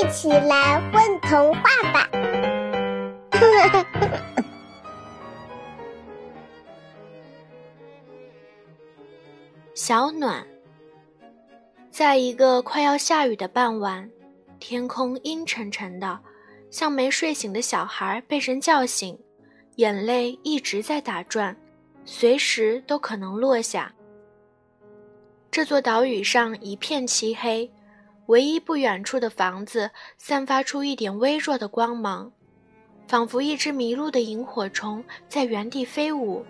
一起来混童话吧！小暖，在一个快要下雨的傍晚，天空阴沉沉的，像没睡醒的小孩被人叫醒，眼泪一直在打转，随时都可能落下。这座岛屿上一片漆黑。唯一不远处的房子散发出一点微弱的光芒，仿佛一只迷路的萤火虫在原地飞舞。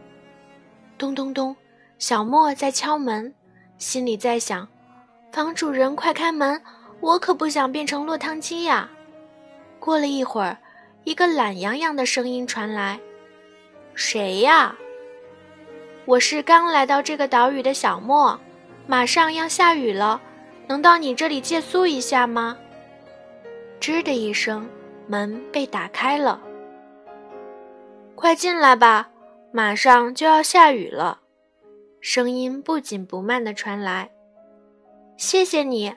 咚咚咚，小莫在敲门，心里在想：“房主人，快开门，我可不想变成落汤鸡呀！”过了一会儿，一个懒洋洋的声音传来：“谁呀？”“我是刚来到这个岛屿的小莫，马上要下雨了。”能到你这里借宿一下吗？吱的一声，门被打开了。快进来吧，马上就要下雨了。声音不紧不慢地传来。谢谢你，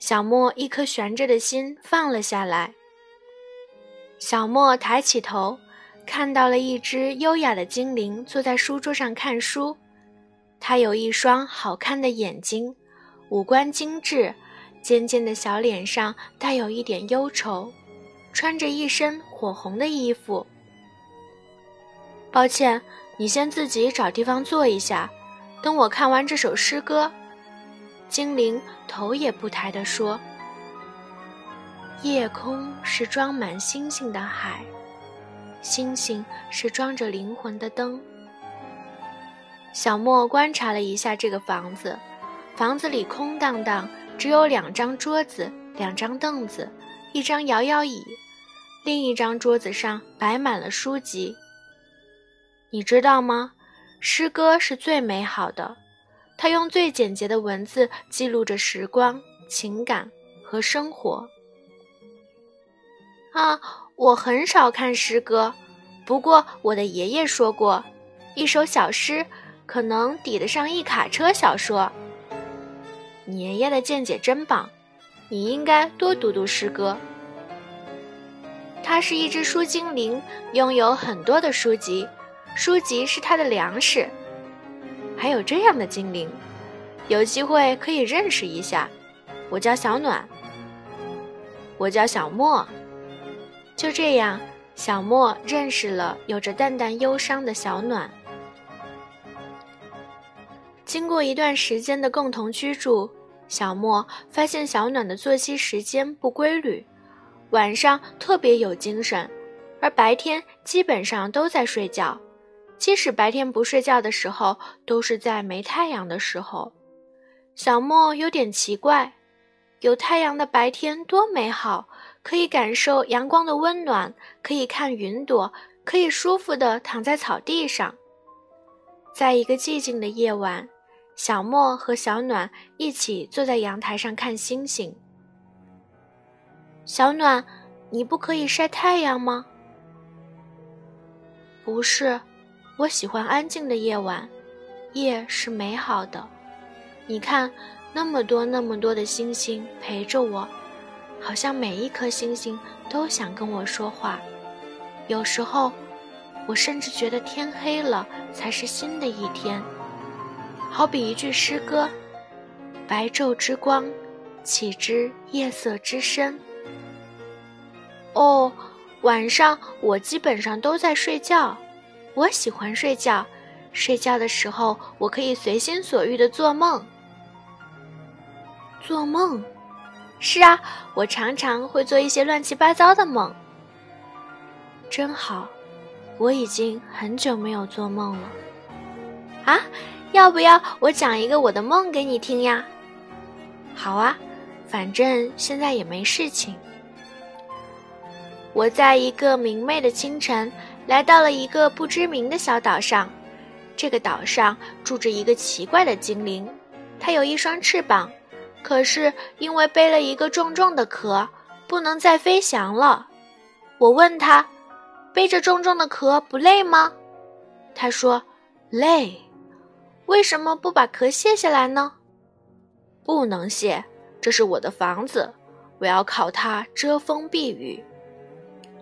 小莫一颗悬着的心放了下来。小莫抬起头，看到了一只优雅的精灵坐在书桌上看书，它有一双好看的眼睛。五官精致，尖尖的小脸上带有一点忧愁，穿着一身火红的衣服。抱歉，你先自己找地方坐一下，等我看完这首诗歌。精灵头也不抬地说：“夜空是装满星星的海，星星是装着灵魂的灯。”小莫观察了一下这个房子。房子里空荡荡，只有两张桌子、两张凳子、一张摇摇椅，另一张桌子上摆满了书籍。你知道吗？诗歌是最美好的，它用最简洁的文字记录着时光、情感和生活。啊，我很少看诗歌，不过我的爷爷说过，一首小诗可能抵得上一卡车小说。你爷爷的见解真棒，你应该多读读诗歌。他是一只书精灵，拥有很多的书籍，书籍是他的粮食。还有这样的精灵，有机会可以认识一下。我叫小暖，我叫小莫。就这样，小莫认识了有着淡淡忧伤的小暖。经过一段时间的共同居住，小莫发现小暖的作息时间不规律，晚上特别有精神，而白天基本上都在睡觉。即使白天不睡觉的时候，都是在没太阳的时候。小莫有点奇怪，有太阳的白天多美好，可以感受阳光的温暖，可以看云朵，可以舒服地躺在草地上。在一个寂静的夜晚。小莫和小暖一起坐在阳台上看星星。小暖，你不可以晒太阳吗？不是，我喜欢安静的夜晚，夜是美好的。你看，那么多那么多的星星陪着我，好像每一颗星星都想跟我说话。有时候，我甚至觉得天黑了才是新的一天。好比一句诗歌：“白昼之光，岂知夜色之深。”哦，晚上我基本上都在睡觉。我喜欢睡觉，睡觉的时候我可以随心所欲的做梦。做梦？是啊，我常常会做一些乱七八糟的梦。真好，我已经很久没有做梦了。啊？要不要我讲一个我的梦给你听呀？好啊，反正现在也没事情。我在一个明媚的清晨，来到了一个不知名的小岛上。这个岛上住着一个奇怪的精灵，它有一双翅膀，可是因为背了一个重重的壳，不能再飞翔了。我问他，背着重重的壳不累吗？他说，累。为什么不把壳卸下来呢？不能卸，这是我的房子，我要靠它遮风避雨。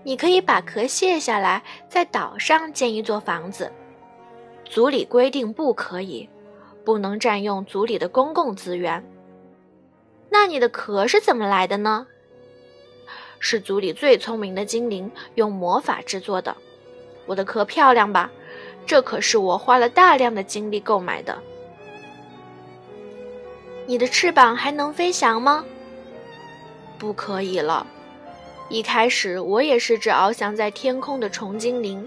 你可以把壳卸下来，在岛上建一座房子。族里规定不可以，不能占用族里的公共资源。那你的壳是怎么来的呢？是族里最聪明的精灵用魔法制作的。我的壳漂亮吧？这可是我花了大量的精力购买的。你的翅膀还能飞翔吗？不可以了。一开始我也是只翱翔在天空的虫精灵，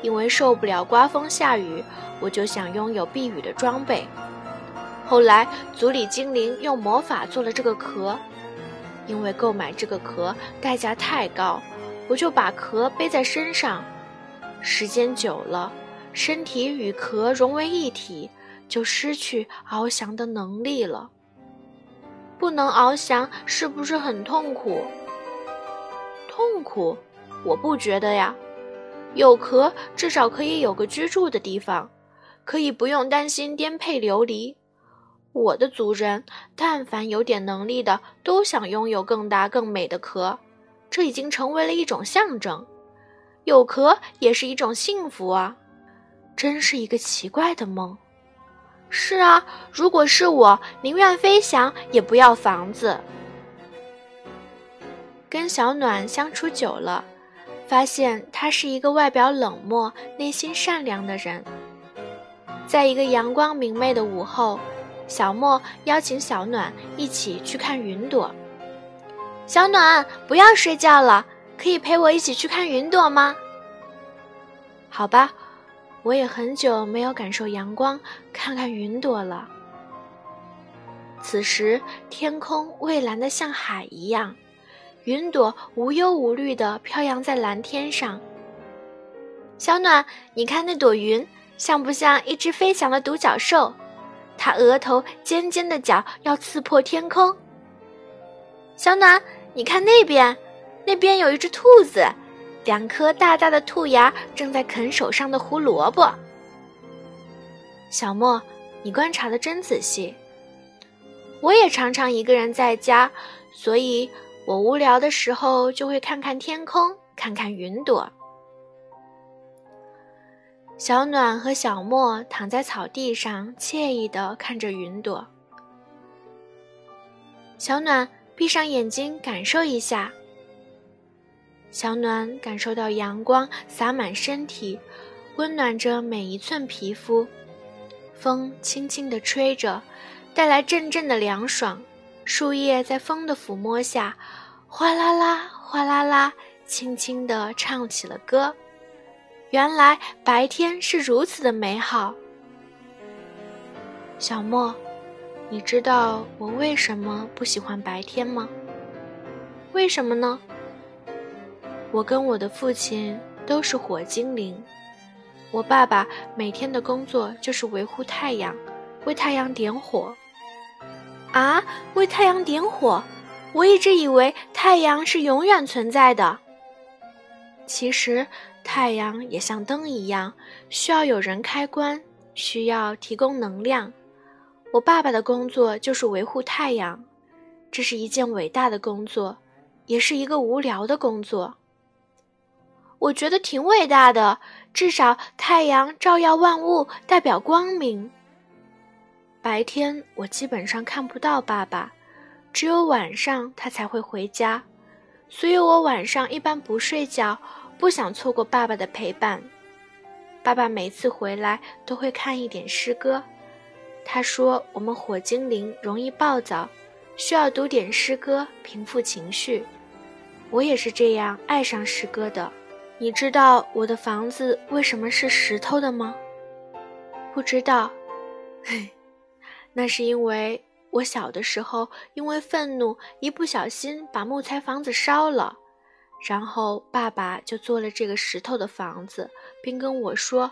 因为受不了刮风下雨，我就想拥有避雨的装备。后来族里精灵用魔法做了这个壳，因为购买这个壳代价太高，我就把壳背在身上。时间久了，身体与壳融为一体。就失去翱翔的能力了。不能翱翔是不是很痛苦？痛苦？我不觉得呀。有壳至少可以有个居住的地方，可以不用担心颠沛流离。我的族人，但凡有点能力的，都想拥有更大更美的壳，这已经成为了一种象征。有壳也是一种幸福啊！真是一个奇怪的梦。是啊，如果是我，宁愿飞翔也不要房子。跟小暖相处久了，发现他是一个外表冷漠、内心善良的人。在一个阳光明媚的午后，小莫邀请小暖一起去看云朵。小暖，不要睡觉了，可以陪我一起去看云朵吗？好吧。我也很久没有感受阳光，看看云朵了。此时天空蔚蓝的像海一样，云朵无忧无虑地飘扬在蓝天上。小暖，你看那朵云，像不像一只飞翔的独角兽？它额头尖尖的角要刺破天空。小暖，你看那边，那边有一只兔子。两颗大大的兔牙正在啃手上的胡萝卜。小莫，你观察的真仔细。我也常常一个人在家，所以我无聊的时候就会看看天空，看看云朵。小暖和小莫躺在草地上，惬意的看着云朵。小暖，闭上眼睛，感受一下。小暖感受到阳光洒满身体，温暖着每一寸皮肤。风轻轻地吹着，带来阵阵的凉爽。树叶在风的抚摸下，哗啦啦，哗啦啦，轻轻地唱起了歌。原来白天是如此的美好。小莫，你知道我为什么不喜欢白天吗？为什么呢？我跟我的父亲都是火精灵，我爸爸每天的工作就是维护太阳，为太阳点火。啊，为太阳点火！我一直以为太阳是永远存在的。其实，太阳也像灯一样，需要有人开关，需要提供能量。我爸爸的工作就是维护太阳，这是一件伟大的工作，也是一个无聊的工作。我觉得挺伟大的，至少太阳照耀万物，代表光明。白天我基本上看不到爸爸，只有晚上他才会回家，所以我晚上一般不睡觉，不想错过爸爸的陪伴。爸爸每次回来都会看一点诗歌，他说我们火精灵容易暴躁，需要读点诗歌平复情绪。我也是这样爱上诗歌的。你知道我的房子为什么是石头的吗？不知道，嘿，那是因为我小的时候因为愤怒一不小心把木材房子烧了，然后爸爸就做了这个石头的房子，并跟我说，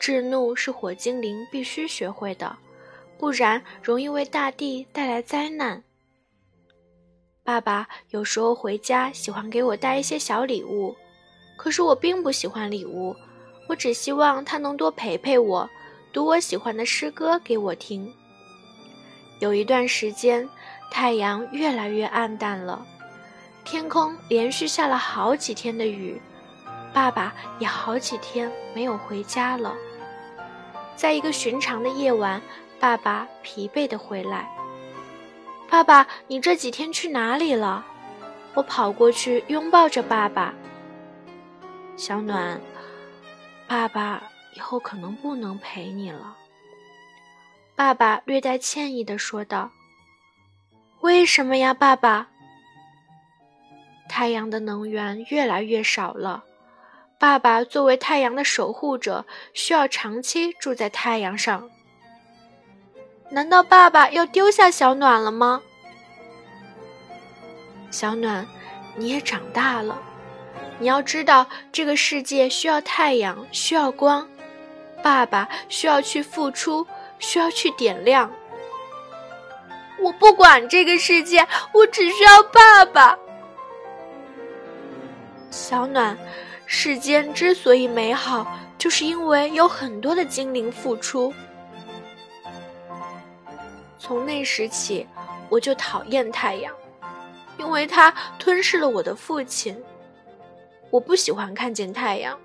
制怒是火精灵必须学会的，不然容易为大地带来灾难。爸爸有时候回家喜欢给我带一些小礼物。可是我并不喜欢礼物，我只希望他能多陪陪我，读我喜欢的诗歌给我听。有一段时间，太阳越来越暗淡了，天空连续下了好几天的雨，爸爸也好几天没有回家了。在一个寻常的夜晚，爸爸疲惫的回来。爸爸，你这几天去哪里了？我跑过去拥抱着爸爸。小暖，爸爸以后可能不能陪你了。爸爸略带歉意的说道：“为什么呀，爸爸？”太阳的能源越来越少了。爸爸作为太阳的守护者，需要长期住在太阳上。难道爸爸要丢下小暖了吗？小暖，你也长大了，你要知道，这个世界需要太阳，需要光。爸爸需要去付出，需要去点亮。我不管这个世界，我只需要爸爸。小暖。世间之所以美好，就是因为有很多的精灵付出。从那时起，我就讨厌太阳，因为它吞噬了我的父亲。我不喜欢看见太阳，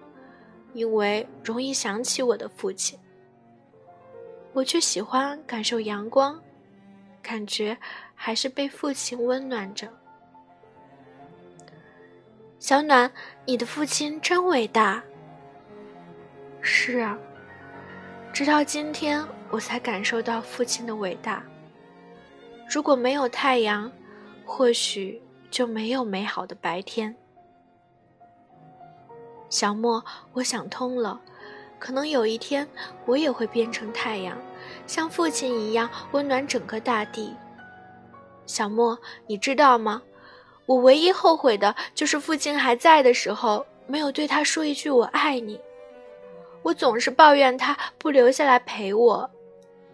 因为容易想起我的父亲。我却喜欢感受阳光，感觉还是被父亲温暖着。小暖，你的父亲真伟大。是啊，直到今天我才感受到父亲的伟大。如果没有太阳，或许就没有美好的白天。小莫，我想通了，可能有一天我也会变成太阳，像父亲一样温暖整个大地。小莫，你知道吗？我唯一后悔的就是父亲还在的时候没有对他说一句“我爱你”。我总是抱怨他不留下来陪我，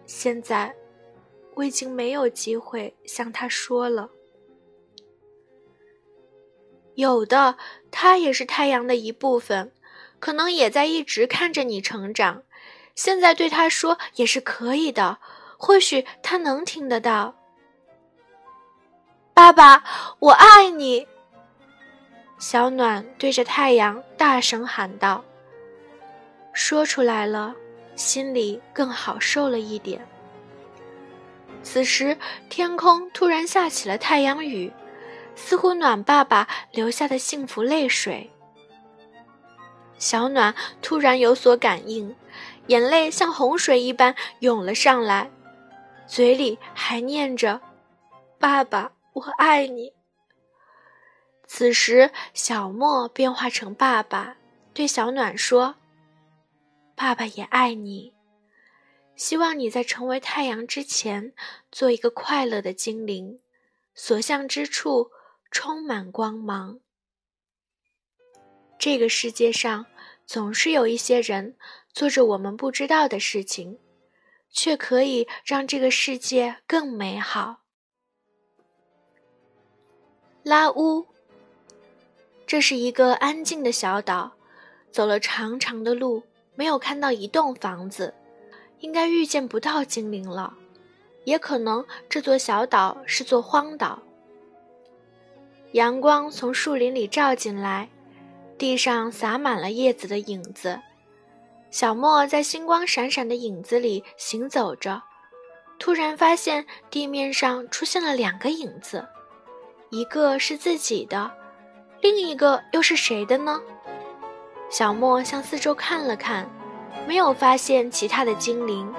现在我已经没有机会向他说了。有的，他也是太阳的一部分，可能也在一直看着你成长。现在对他说也是可以的，或许他能听得到。爸爸，我爱你。小暖对着太阳大声喊道：“说出来了，心里更好受了一点。”此时，天空突然下起了太阳雨，似乎暖爸爸流下的幸福泪水。小暖突然有所感应，眼泪像洪水一般涌了上来，嘴里还念着：“爸爸。”我爱你。此时，小莫变化成爸爸，对小暖说：“爸爸也爱你，希望你在成为太阳之前，做一个快乐的精灵，所向之处充满光芒。这个世界上，总是有一些人做着我们不知道的事情，却可以让这个世界更美好。”拉乌，这是一个安静的小岛。走了长长的路，没有看到一栋房子，应该遇见不到精灵了。也可能这座小岛是座荒岛。阳光从树林里照进来，地上洒满了叶子的影子。小莫在星光闪闪的影子里行走着，突然发现地面上出现了两个影子。一个是自己的，另一个又是谁的呢？小莫向四周看了看，没有发现其他的精灵。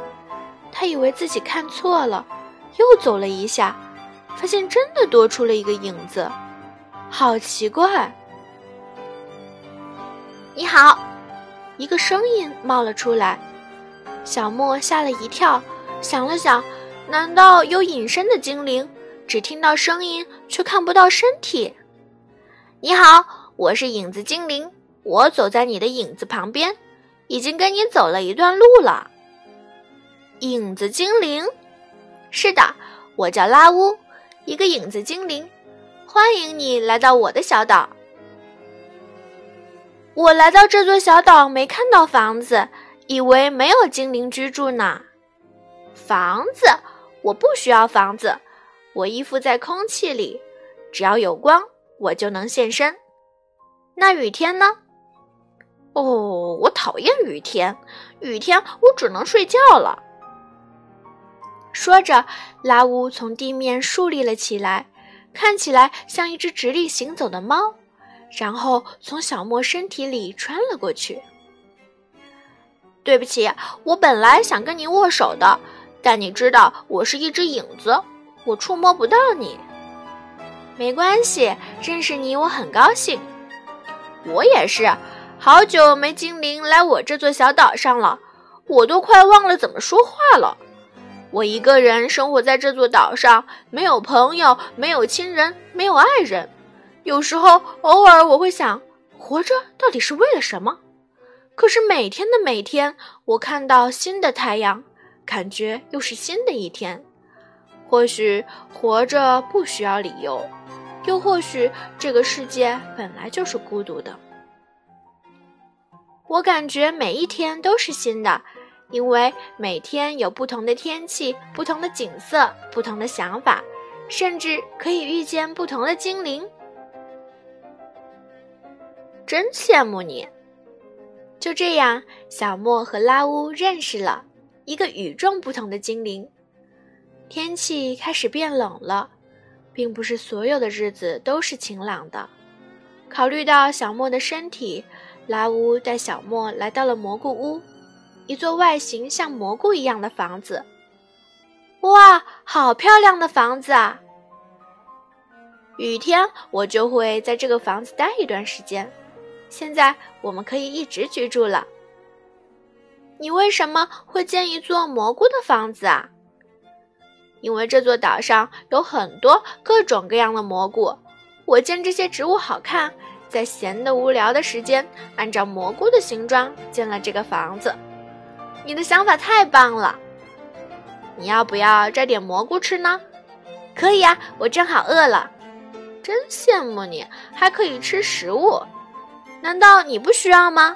他以为自己看错了，又走了一下，发现真的多出了一个影子，好奇怪！你好，一个声音冒了出来。小莫吓了一跳，想了想，难道有隐身的精灵？只听到声音，却看不到身体。你好，我是影子精灵，我走在你的影子旁边，已经跟你走了一段路了。影子精灵，是的，我叫拉乌，一个影子精灵，欢迎你来到我的小岛。我来到这座小岛，没看到房子，以为没有精灵居住呢。房子，我不需要房子。我依附在空气里，只要有光，我就能现身。那雨天呢？哦，我讨厌雨天，雨天我只能睡觉了。说着，拉乌从地面竖立了起来，看起来像一只直立行走的猫，然后从小莫身体里穿了过去。对不起，我本来想跟你握手的，但你知道我是一只影子，我触摸不到你。没关系，认识你我很高兴。我也是，好久没精灵来我这座小岛上了，我都快忘了怎么说话了。我一个人生活在这座岛上，没有朋友，没有亲人，没有爱人。有时候，偶尔我会想，活着到底是为了什么？可是每天的每天，我看到新的太阳，感觉又是新的一天。或许活着不需要理由，又或许这个世界本来就是孤独的。我感觉每一天都是新的，因为每天有不同的天气、不同的景色、不同的想法，甚至可以遇见不同的精灵。真羡慕你。就这样，小莫和拉乌认识了一个与众不同的精灵。天气开始变冷了，并不是所有的日子都是晴朗的。考虑到小莫的身体，拉乌带小莫来到了蘑菇屋，一座外形像蘑菇一样的房子。哇，好漂亮的房子啊！雨天我就会在这个房子待一段时间。现在我们可以一直居住了。你为什么会建一座蘑菇的房子啊？因为这座岛上有很多各种各样的蘑菇，我见这些植物好看，在闲的无聊的时间，按照蘑菇的形状建了这个房子。你的想法太棒了！你要不要摘点蘑菇吃呢？可以呀，我正好饿了。真羡慕你，还可以吃食物。难道你不需要吗？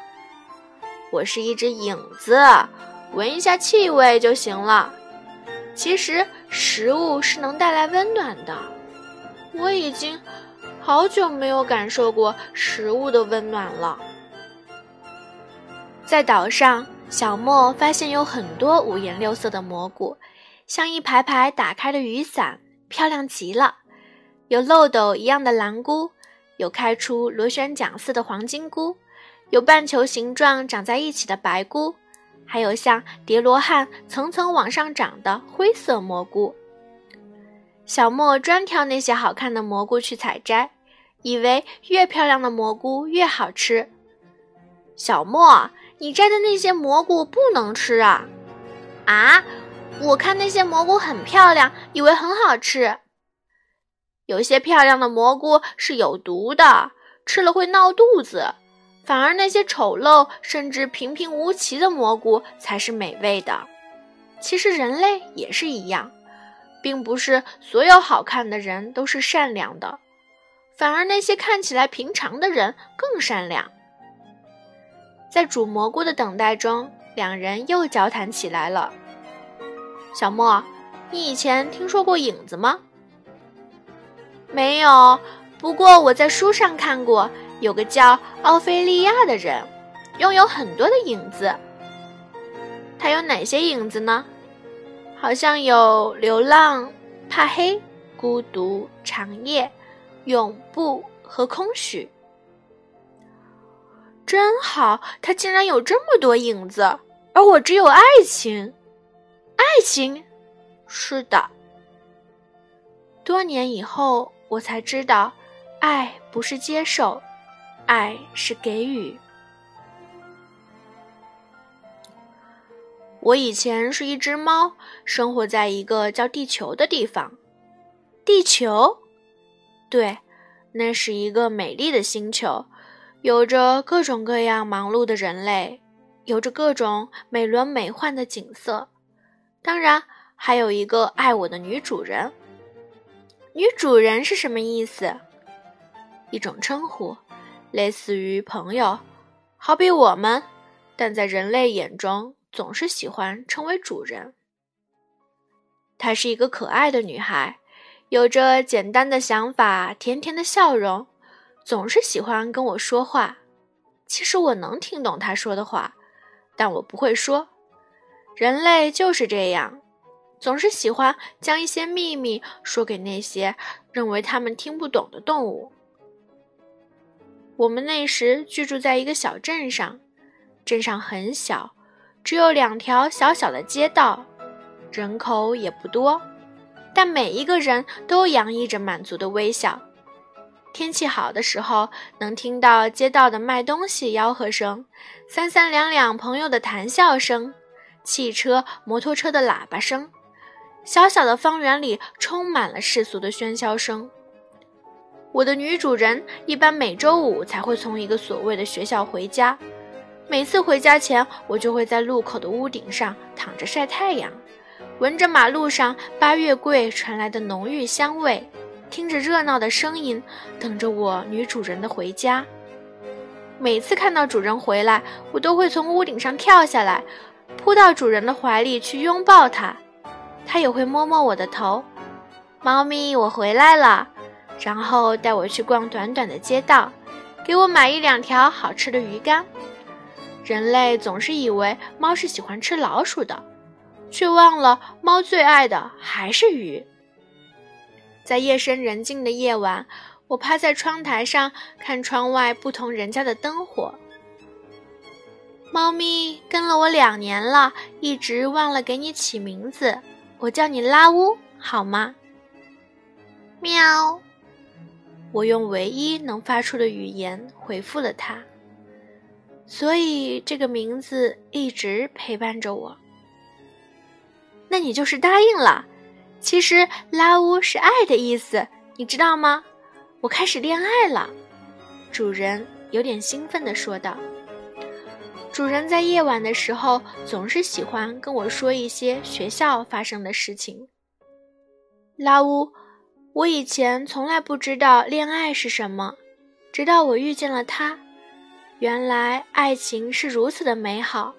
我是一只影子，闻一下气味就行了。其实食物是能带来温暖的。我已经好久没有感受过食物的温暖了。在岛上，小莫发现有很多五颜六色的蘑菇，像一排排打开的雨伞，漂亮极了。有漏斗一样的蓝菇。有开出螺旋桨似的黄金菇，有半球形状长在一起的白菇，还有像叠罗汉层层往上长的灰色蘑菇。小莫专挑那些好看的蘑菇去采摘，以为越漂亮的蘑菇越好吃。小莫，你摘的那些蘑菇不能吃啊！啊，我看那些蘑菇很漂亮，以为很好吃。有些漂亮的蘑菇是有毒的，吃了会闹肚子；反而那些丑陋甚至平平无奇的蘑菇才是美味的。其实人类也是一样，并不是所有好看的人都是善良的，反而那些看起来平常的人更善良。在煮蘑菇的等待中，两人又交谈起来了。小莫，你以前听说过影子吗？没有，不过我在书上看过，有个叫奥菲利亚的人，拥有很多的影子。他有哪些影子呢？好像有流浪、怕黑、孤独、长夜、永不和空虚。真好，他竟然有这么多影子，而我只有爱情。爱情，是的。多年以后。我才知道，爱不是接受，爱是给予。我以前是一只猫，生活在一个叫地球的地方。地球，对，那是一个美丽的星球，有着各种各样忙碌的人类，有着各种美轮美奂的景色，当然还有一个爱我的女主人。女主人是什么意思？一种称呼，类似于朋友，好比我们，但在人类眼中总是喜欢称为主人。她是一个可爱的女孩，有着简单的想法，甜甜的笑容，总是喜欢跟我说话。其实我能听懂他说的话，但我不会说。人类就是这样，总是喜欢将一些秘密说给那些认为他们听不懂的动物。我们那时居住在一个小镇上，镇上很小，只有两条小小的街道，人口也不多，但每一个人都洋溢着满足的微笑。天气好的时候，能听到街道的卖东西吆喝声，三三两两朋友的谈笑声，汽车、摩托车的喇叭声。小小的方圆里充满了世俗的喧嚣声。我的女主人一般每周五才会从一个所谓的学校回家，每次回家前，我就会在路口的屋顶上躺着晒太阳，闻着马路上八月桂传来的浓郁香味。听着热闹的声音，等着我女主人的回家。每次看到主人回来，我都会从屋顶上跳下来，扑到主人的怀里去拥抱他。他也会摸摸我的头。猫咪，我回来了。然后带我去逛短短的街道，给我买一两条好吃的鱼干。人类总是以为猫是喜欢吃老鼠的，却忘了猫最爱的还是鱼。在夜深人静的夜晚，我趴在窗台上看窗外不同人家的灯火。猫咪跟了我两年了，一直忘了给你起名字，我叫你拉乌，好吗？喵。我用唯一能发出的语言回复了他，所以这个名字一直陪伴着我。那你就是答应了。其实拉乌是爱的意思，你知道吗？我开始恋爱了，主人有点兴奋地说道。主人在夜晚的时候总是喜欢跟我说一些学校发生的事情。拉乌，我以前从来不知道恋爱是什么，直到我遇见了他，原来爱情是如此的美好。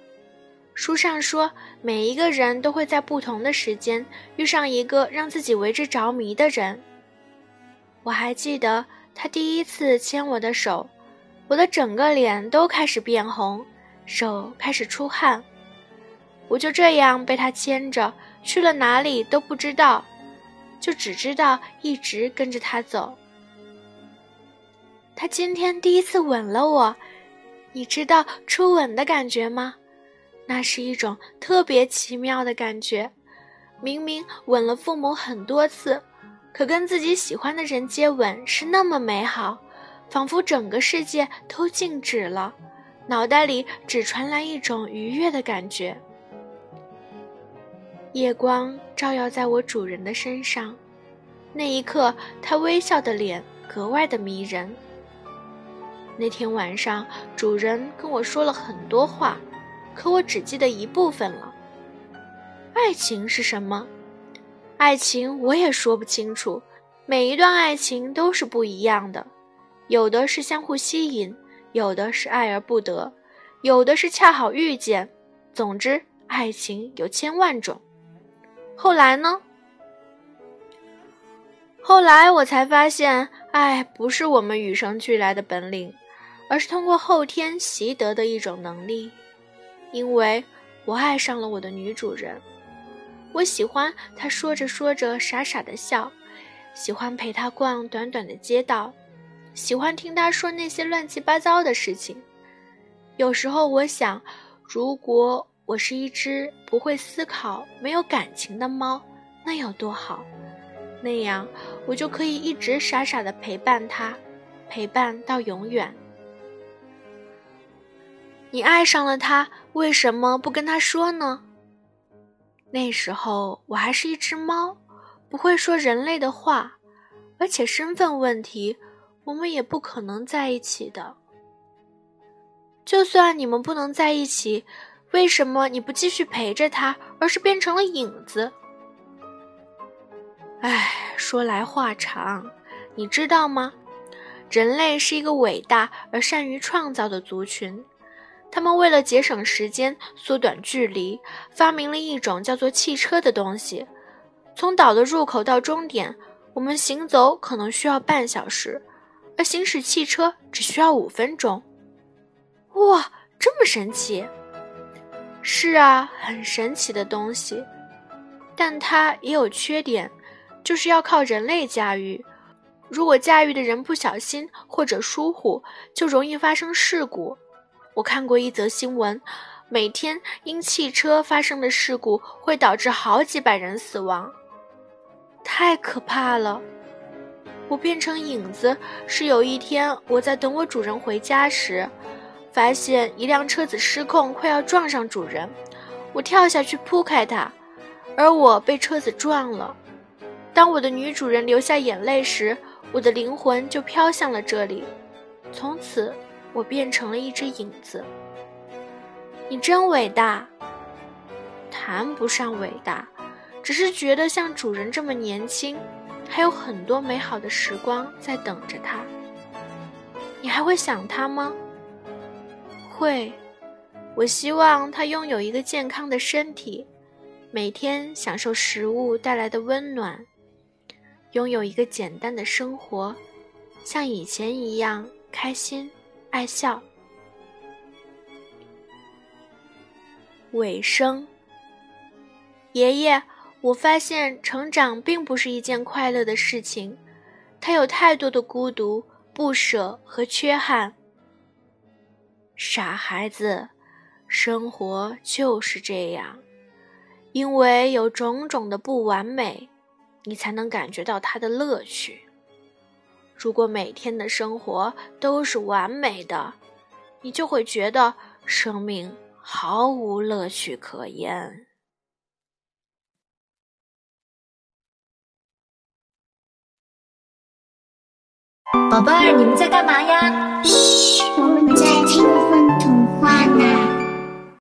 书上说，每一个人都会在不同的时间遇上一个让自己为之着迷的人。我还记得他第一次牵我的手，我的整个脸都开始变红，手开始出汗。我就这样被他牵着去了哪里都不知道，就只知道一直跟着他走。他今天第一次吻了我，你知道初吻的感觉吗？那是一种特别奇妙的感觉，明明吻了父母很多次，可跟自己喜欢的人接吻是那么美好，仿佛整个世界都静止了，脑袋里只传来一种愉悦的感觉。夜光照耀在我主人的身上，那一刻，他微笑的脸格外的迷人。那天晚上，主人跟我说了很多话。可我只记得一部分了。爱情是什么？爱情我也说不清楚。每一段爱情都是不一样的，有的是相互吸引，有的是爱而不得，有的是恰好遇见。总之，爱情有千万种。后来呢？后来我才发现，爱不是我们与生俱来的本领，而是通过后天习得的一种能力。因为我爱上了我的女主人，我喜欢她说着说着傻傻的笑，喜欢陪她逛短短的街道，喜欢听她说那些乱七八糟的事情。有时候我想，如果我是一只不会思考、没有感情的猫，那有多好？那样我就可以一直傻傻的陪伴她，陪伴到永远。你爱上了他，为什么不跟他说呢？那时候我还是一只猫，不会说人类的话，而且身份问题，我们也不可能在一起的。就算你们不能在一起，为什么你不继续陪着他，而是变成了影子？唉，说来话长，你知道吗？人类是一个伟大而善于创造的族群。他们为了节省时间、缩短距离，发明了一种叫做汽车的东西。从岛的入口到终点，我们行走可能需要半小时，而行驶汽车只需要五分钟。哇，这么神奇！是啊，很神奇的东西，但它也有缺点，就是要靠人类驾驭。如果驾驭的人不小心或者疏忽，就容易发生事故。我看过一则新闻，每天因汽车发生的事故会导致好几百人死亡，太可怕了。我变成影子是有一天我在等我主人回家时，发现一辆车子失控，快要撞上主人，我跳下去扑开它，而我被车子撞了。当我的女主人流下眼泪时。我的灵魂就飘向了这里，从此我变成了一只影子。你真伟大，谈不上伟大，只是觉得像主人这么年轻，还有很多美好的时光在等着他。你还会想他吗？会，我希望他拥有一个健康的身体，每天享受食物带来的温暖。拥有一个简单的生活，像以前一样开心、爱笑。尾声，爷爷，我发现成长并不是一件快乐的事情，它有太多的孤独、不舍和缺憾。傻孩子，生活就是这样，因为有种种的不完美。你才能感觉到它的乐趣。如果每天的生活都是完美的你就会觉得生命毫无乐趣可言。宝贝儿你们在干嘛呀？嘘我们在听你